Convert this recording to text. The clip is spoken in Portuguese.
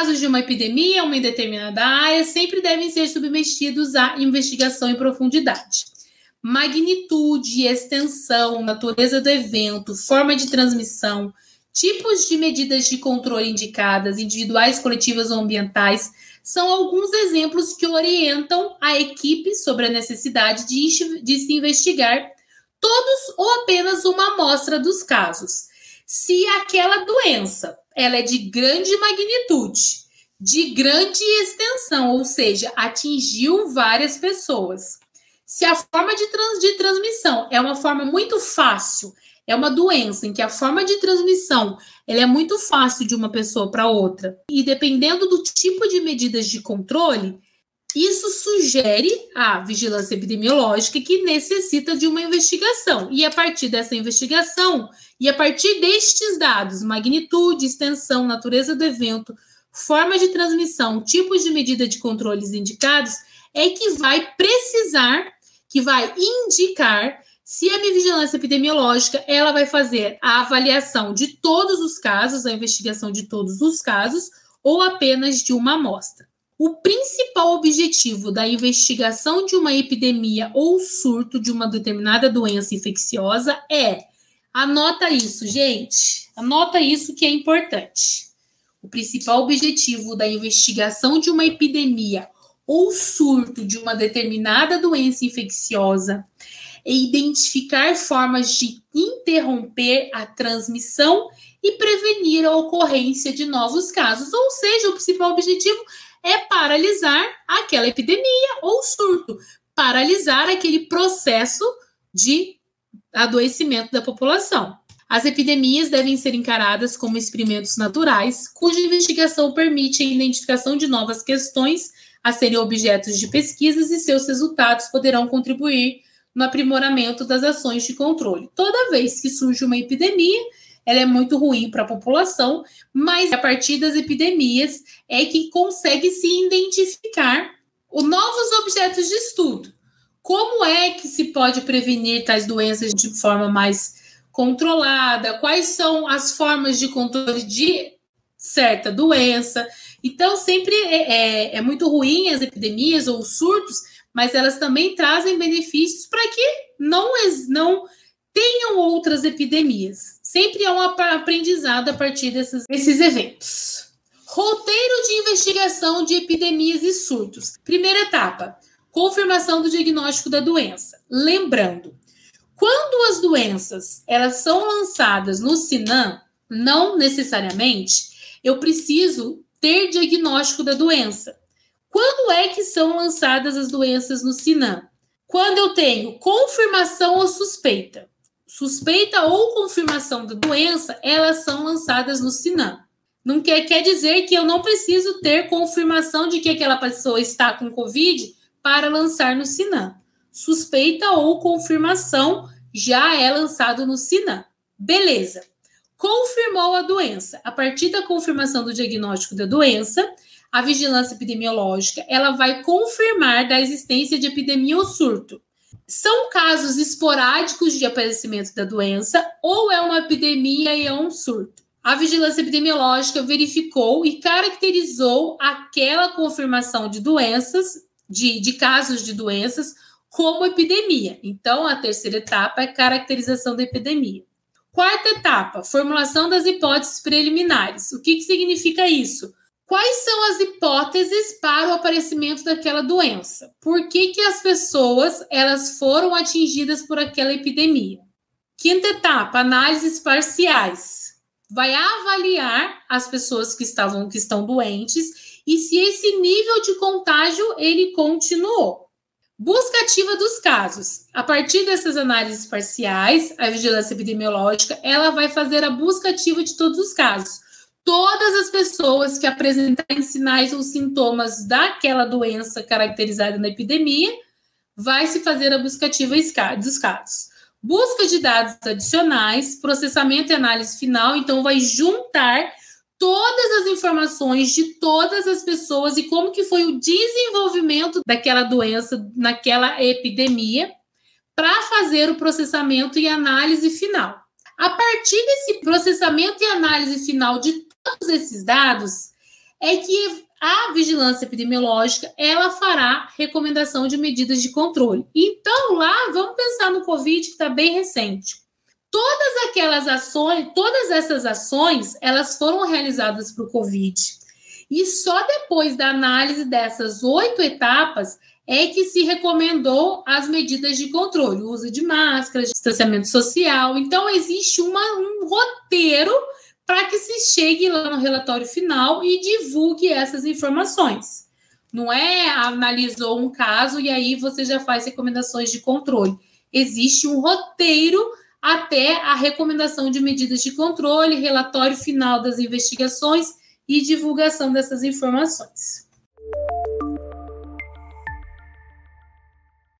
casos de uma epidemia, uma determinada área, sempre devem ser submetidos à investigação em profundidade. Magnitude, extensão, natureza do evento, forma de transmissão, tipos de medidas de controle indicadas, individuais, coletivas ou ambientais, são alguns exemplos que orientam a equipe sobre a necessidade de, de se investigar todos ou apenas uma amostra dos casos. Se aquela doença ela é de grande magnitude, de grande extensão, ou seja, atingiu várias pessoas. Se a forma de, trans, de transmissão é uma forma muito fácil, é uma doença em que a forma de transmissão ela é muito fácil de uma pessoa para outra, e dependendo do tipo de medidas de controle, isso sugere a vigilância epidemiológica que necessita de uma investigação. E a partir dessa investigação, e a partir destes dados, magnitude, extensão, natureza do evento, forma de transmissão, tipos de medida de controles indicados, é que vai precisar, que vai indicar se a vigilância epidemiológica ela vai fazer a avaliação de todos os casos, a investigação de todos os casos, ou apenas de uma amostra. O principal objetivo da investigação de uma epidemia ou surto de uma determinada doença infecciosa é. Anota isso, gente. Anota isso que é importante. O principal objetivo da investigação de uma epidemia ou surto de uma determinada doença infecciosa é identificar formas de interromper a transmissão e prevenir a ocorrência de novos casos. Ou seja, o principal objetivo é paralisar aquela epidemia ou surto, paralisar aquele processo de adoecimento da população. As epidemias devem ser encaradas como experimentos naturais, cuja investigação permite a identificação de novas questões a serem objetos de pesquisas e seus resultados poderão contribuir no aprimoramento das ações de controle. Toda vez que surge uma epidemia, ela é muito ruim para a população, mas a partir das epidemias é que consegue se identificar os novos objetos de estudo. Como é que se pode prevenir tais doenças de forma mais controlada? Quais são as formas de controle de certa doença? Então, sempre é, é, é muito ruim as epidemias ou surtos, mas elas também trazem benefícios para que não, não tenham outras epidemias. Sempre é um aprendizado a partir desses, desses eventos. Roteiro de investigação de epidemias e surtos. Primeira etapa: confirmação do diagnóstico da doença. Lembrando, quando as doenças elas são lançadas no Sinam, não necessariamente eu preciso ter diagnóstico da doença. Quando é que são lançadas as doenças no Sinam? Quando eu tenho confirmação ou suspeita suspeita ou confirmação da doença, elas são lançadas no Sinam. Não quer, quer dizer que eu não preciso ter confirmação de que aquela pessoa está com Covid para lançar no Sinam. Suspeita ou confirmação já é lançado no Sinam. Beleza. Confirmou a doença. A partir da confirmação do diagnóstico da doença, a vigilância epidemiológica ela vai confirmar da existência de epidemia ou surto. São casos esporádicos de aparecimento da doença ou é uma epidemia e é um surto? A vigilância epidemiológica verificou e caracterizou aquela confirmação de doenças, de, de casos de doenças, como epidemia. Então, a terceira etapa é caracterização da epidemia. Quarta etapa, formulação das hipóteses preliminares. O que, que significa isso? Quais são as hipóteses para o aparecimento daquela doença? Por que, que as pessoas elas foram atingidas por aquela epidemia? Quinta etapa, análises parciais. Vai avaliar as pessoas que estavam que estão doentes e se esse nível de contágio ele continuou. Busca ativa dos casos. A partir dessas análises parciais, a vigilância epidemiológica, ela vai fazer a busca ativa de todos os casos todas as pessoas que apresentarem sinais ou sintomas daquela doença caracterizada na epidemia, vai se fazer a busca ativa dos casos. Busca de dados adicionais, processamento e análise final, então vai juntar todas as informações de todas as pessoas e como que foi o desenvolvimento daquela doença naquela epidemia para fazer o processamento e análise final. A partir desse processamento e análise final de todos esses dados, é que a vigilância epidemiológica ela fará recomendação de medidas de controle. Então, lá, vamos pensar no Covid, que está bem recente. Todas aquelas ações, todas essas ações, elas foram realizadas para o Covid. E só depois da análise dessas oito etapas é que se recomendou as medidas de controle, o uso de máscaras, distanciamento social. Então, existe uma, um roteiro para que se chegue lá no relatório final e divulgue essas informações. Não é analisou um caso e aí você já faz recomendações de controle. Existe um roteiro até a recomendação de medidas de controle, relatório final das investigações e divulgação dessas informações.